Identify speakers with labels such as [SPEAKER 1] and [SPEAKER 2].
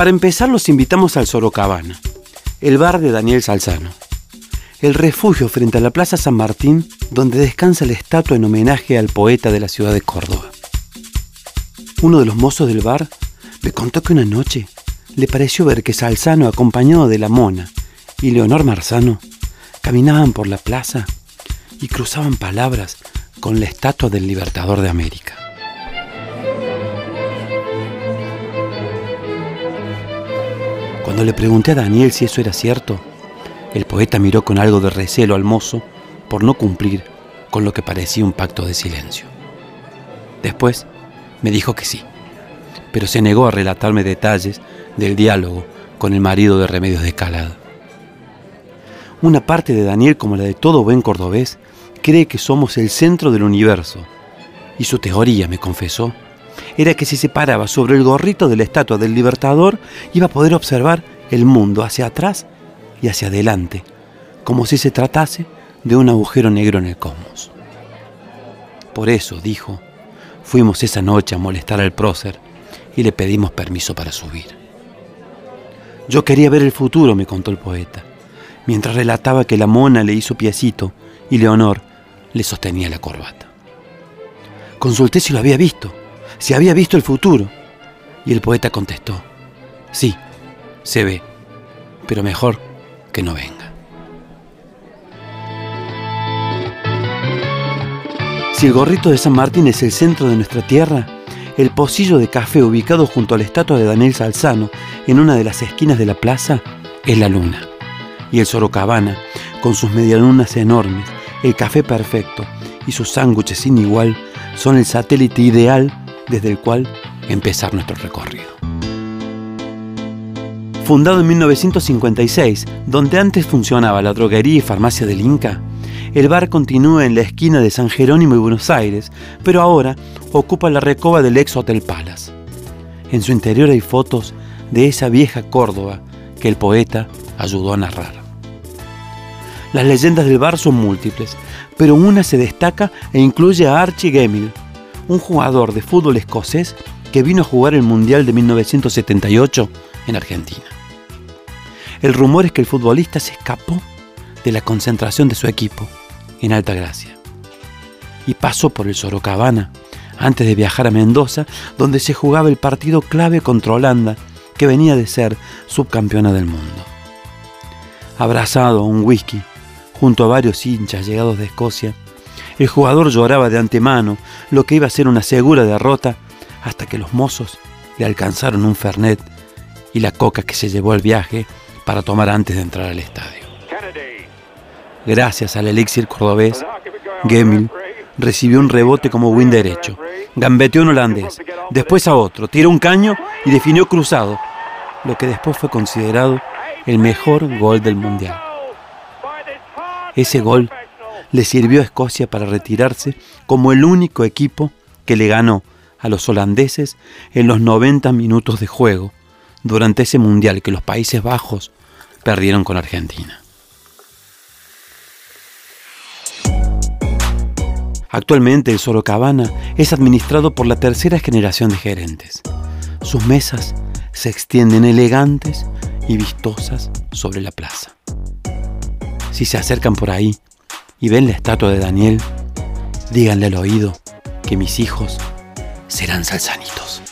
[SPEAKER 1] Para empezar, los invitamos al Sorocabana, el bar de Daniel Salzano, el refugio frente a la Plaza San Martín, donde descansa la estatua en homenaje al poeta de la ciudad de Córdoba. Uno de los mozos del bar me contó que una noche le pareció ver que Salzano, acompañado de la mona y Leonor Marzano, caminaban por la plaza y cruzaban palabras con la estatua del Libertador de América. Cuando le pregunté a Daniel si eso era cierto, el poeta miró con algo de recelo al mozo por no cumplir con lo que parecía un pacto de silencio. Después me dijo que sí, pero se negó a relatarme detalles del diálogo con el marido de Remedios de Escalada. Una parte de Daniel, como la de todo buen cordobés, cree que somos el centro del universo, y su teoría, me confesó, era que si se paraba sobre el gorrito de la estatua del Libertador, iba a poder observar el mundo hacia atrás y hacia adelante, como si se tratase de un agujero negro en el cosmos. Por eso, dijo, fuimos esa noche a molestar al prócer y le pedimos permiso para subir. Yo quería ver el futuro, me contó el poeta, mientras relataba que la mona le hizo piecito y Leonor le sostenía la corbata. Consulté si lo había visto, si había visto el futuro, y el poeta contestó, sí, se ve, pero mejor que no venga. Si el gorrito de San Martín es el centro de nuestra tierra, el pocillo de café ubicado junto a la estatua de Daniel Salzano en una de las esquinas de la plaza es la luna. Y el Sorocabana, con sus medialunas enormes, el café perfecto y sus sándwiches sin igual, son el satélite ideal desde el cual empezar nuestro recorrido. Fundado en 1956, donde antes funcionaba la droguería y farmacia del Inca, el bar continúa en la esquina de San Jerónimo y Buenos Aires, pero ahora ocupa la recoba del ex Hotel Palace. En su interior hay fotos de esa vieja Córdoba que el poeta ayudó a narrar. Las leyendas del bar son múltiples, pero una se destaca e incluye a Archie Gemmill, un jugador de fútbol escocés que vino a jugar el Mundial de 1978 en Argentina. El rumor es que el futbolista se escapó de la concentración de su equipo en Alta Gracia y pasó por el Sorocabana antes de viajar a Mendoza, donde se jugaba el partido clave contra Holanda, que venía de ser subcampeona del mundo. Abrazado a un whisky, junto a varios hinchas llegados de Escocia, el jugador lloraba de antemano lo que iba a ser una segura derrota hasta que los mozos le alcanzaron un fernet y la coca que se llevó al viaje para tomar antes de entrar al estadio. Gracias al elixir cordobés, Gemil recibió un rebote como win derecho. Gambeteó un holandés, después a otro, tiró un caño y definió cruzado, lo que después fue considerado el mejor gol del Mundial. Ese gol le sirvió a Escocia para retirarse como el único equipo que le ganó a los holandeses en los 90 minutos de juego durante ese mundial que los Países Bajos perdieron con Argentina. Actualmente el Sorocabana es administrado por la tercera generación de gerentes. Sus mesas se extienden elegantes y vistosas sobre la plaza. Si se acercan por ahí y ven la estatua de Daniel, díganle al oído que mis hijos serán salsanitos.